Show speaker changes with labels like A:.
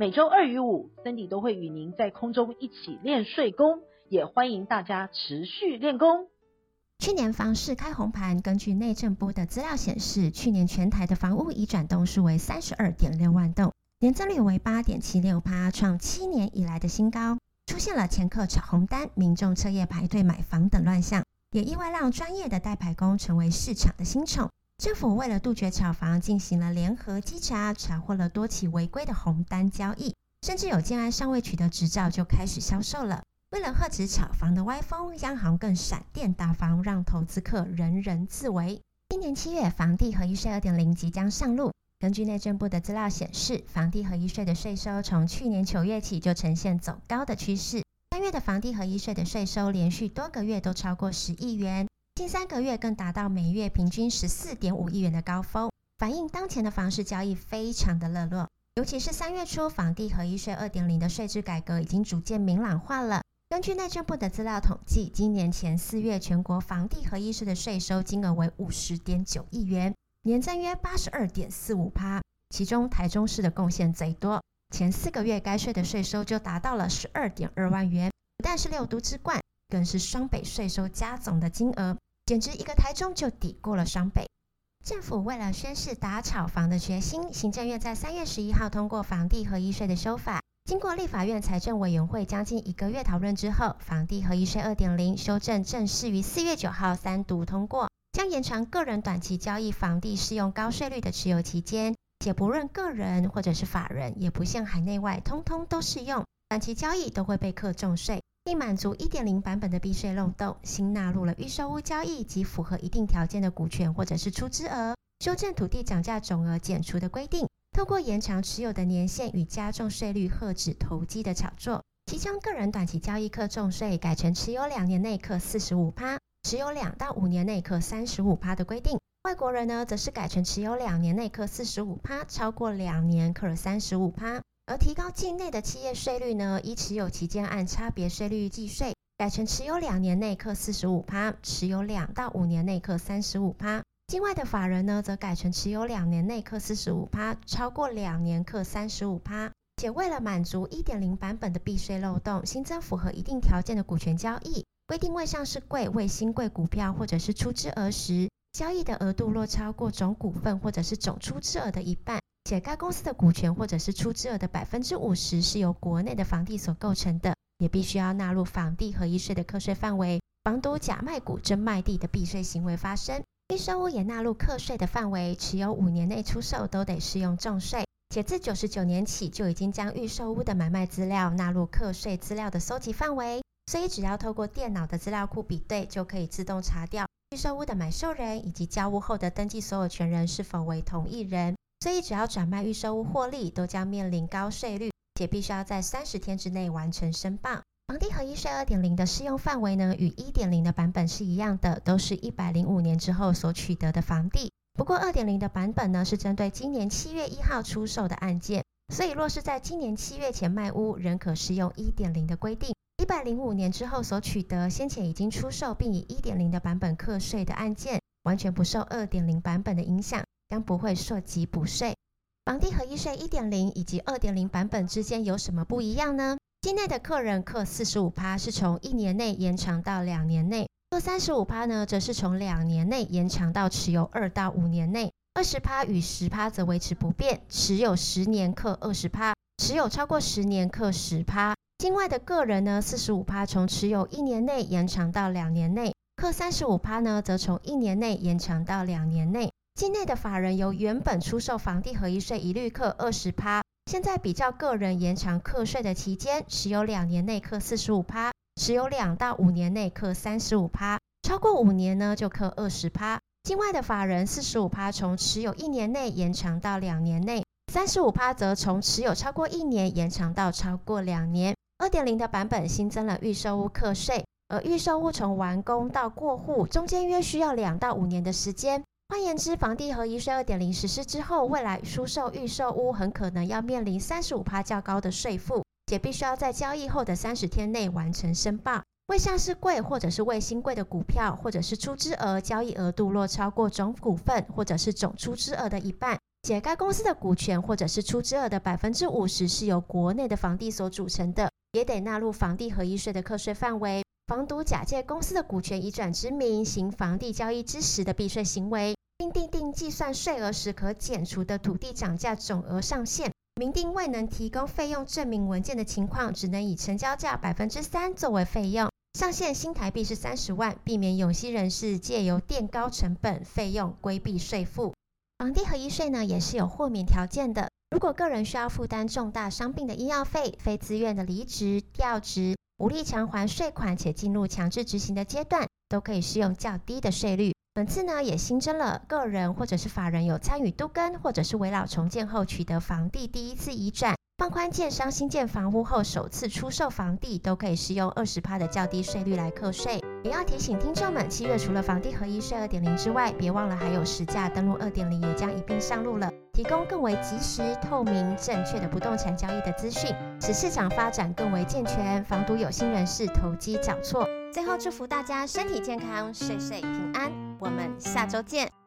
A: 每周二与五，Cindy 都会与您在空中一起练睡功，也欢迎大家持续练功。
B: 去年房市开红盘，根据内政部的资料显示，去年全台的房屋移转动数为三十二点六万栋，年增率为八点七六趴，创七年以来的新高。出现了前客炒红单、民众彻夜排队买房等乱象，也意外让专业的代排工成为市场的新宠。政府为了杜绝炒房，进行了联合稽查，查获了多起违规的红单交易，甚至有建安尚未取得执照就开始销售了。为了遏止炒房的歪风，央行更闪电打房，让投资客人人自危。今年七月，房地合一税二点零即将上路。根据内政部的资料显示，房地合一税的税收从去年九月起就呈现走高的趋势。三月的房地合一税的税收连续多个月都超过十亿元，近三个月更达到每月平均十四点五亿元的高峰，反映当前的房市交易非常的热络。尤其是三月初，房地合一税二点零的税制改革已经逐渐明朗化了。根据内政部的资料统计，今年前四月全国房地合一税的税收金额为五十点九亿元。年增约八十二点四五趴，其中台中市的贡献最多，前四个月该税的税收就达到了十二点二万元。不但是六都之冠，更是双北税收加总的金额，简直一个台中就抵过了双北。政府为了宣示打炒房的决心，行政院在三月十一号通过房地合一税的修法，经过立法院财政委员会将近一个月讨论之后，房地合一税二点零修正正式于四月九号三读通过。将延长个人短期交易房地适用高税率的持有期间，且不论个人或者是法人，也不限海内外，通通都适用。短期交易都会被课重税，并满足一点零版本的避税漏洞。新纳入了预售屋交易及符合一定条件的股权或者是出资额，修正土地涨价总额减除的规定，透过延长持有的年限与加重税率，遏止投机的炒作。其中个人短期交易课重税改成持有两年内课四十五趴。持有两到五年内课三十五趴的规定，外国人呢则是改成持有两年内课四十五趴，超过两年课三十五趴。而提高境内的企业税率呢，依持有期间按差别税率计税，改成持有两年内课四十五趴，持有两到五年内课三十五趴。境外的法人呢，则改成持有两年内课四十五趴，超过两年课三十五趴。且为了满足一点零版本的避税漏洞，新增符合一定条件的股权交易。规定未上市柜、未新贵股票或者是出资额时，交易的额度若超过总股份或者是总出资额的一半，且该公司的股权或者是出资额的百分之五十是由国内的房地所构成的，也必须要纳入房地合一税的课税范围，防堵假卖股真卖地的避税行为发生。预售屋也纳入课税的范围，持有五年内出售都得适用重税，且自九十九年起就已经将预售屋的买卖资料纳入课税资料的搜集范围。所以只要透过电脑的资料库比对，就可以自动查掉预售屋的买受人以及交屋后的登记所有权人是否为同一人。所以只要转卖预售屋获利，都将面临高税率，且必须要在三十天之内完成申报。房地合一税二点零的适用范围呢，与一点零的版本是一样的，都是一百零五年之后所取得的房地。不过二点零的版本呢，是针对今年七月一号出售的案件，所以若是在今年七月前卖屋，仍可适用一点零的规定。一百零五年之后所取得先前已经出售并以一点零的版本课税的案件，完全不受二点零版本的影响，将不会涉及补税。房地合一税一点零以及二点零版本之间有什么不一样呢？境内的客人课四十五趴是从一年内延长到两年内，课三十五趴呢，则是从两年内延长到持有二到五年内。二十趴与十趴则维持不变，持有十年课二十趴，持有超过十年课十趴。境外的个人呢，四十五趴从持有一年内延长到两年内，课三十五趴呢，则从一年内延长到两年内。境内的法人由原本出售房地合一税一律课二十趴，现在比较个人延长课税的期间，持有两年内课四十五趴，持有两到五年内课三十五趴，超过五年呢就课二十趴。境外的法人四十五趴从持有一年内延长到两年内，三十五趴则从持有超过一年延长到超过两年。二点零的版本新增了预售屋课税，而预售屋从完工到过户中间约需要两到五年的时间。换言之，房地合一税二点零实施之后，未来出售预售屋很可能要面临三十五趴较高的税负，且必须要在交易后的三十天内完成申报。未上市柜或者是未新柜的股票，或者是出资额交易额度若超过总股份或者是总出资额的一半，且该公司的股权或者是出资额的百分之五十是由国内的房地所组成的，也得纳入房地合一税的课税范围。房督假借公司的股权移转之名行房地交易之时的避税行为，并订定计算税额时可减除的土地涨价总额上限。明定未能提供费用证明文件的情况，只能以成交价百分之三作为费用。上限新台币是三十万，避免有息人士借由垫高成本费用规避税负。房地合一税呢，也是有豁免条件的。如果个人需要负担重大伤病的医药费、非自愿的离职、调职、无力偿还税款且进入强制执行的阶段，都可以适用较低的税率。本次呢，也新增了个人或者是法人有参与都更或者是围老重建后取得房地第一次移转。放宽建商新建房屋后首次出售房地，都可以适用二十趴的较低税率来课税。也要提醒听众们，七月除了房地合一税二点零之外，别忘了还有实价登录二点零也将一并上路了，提供更为及时、透明、正确的不动产交易的资讯，使市场发展更为健全，防堵有心人士投机缴错。最后祝福大家身体健康，岁岁平安。我们下周见。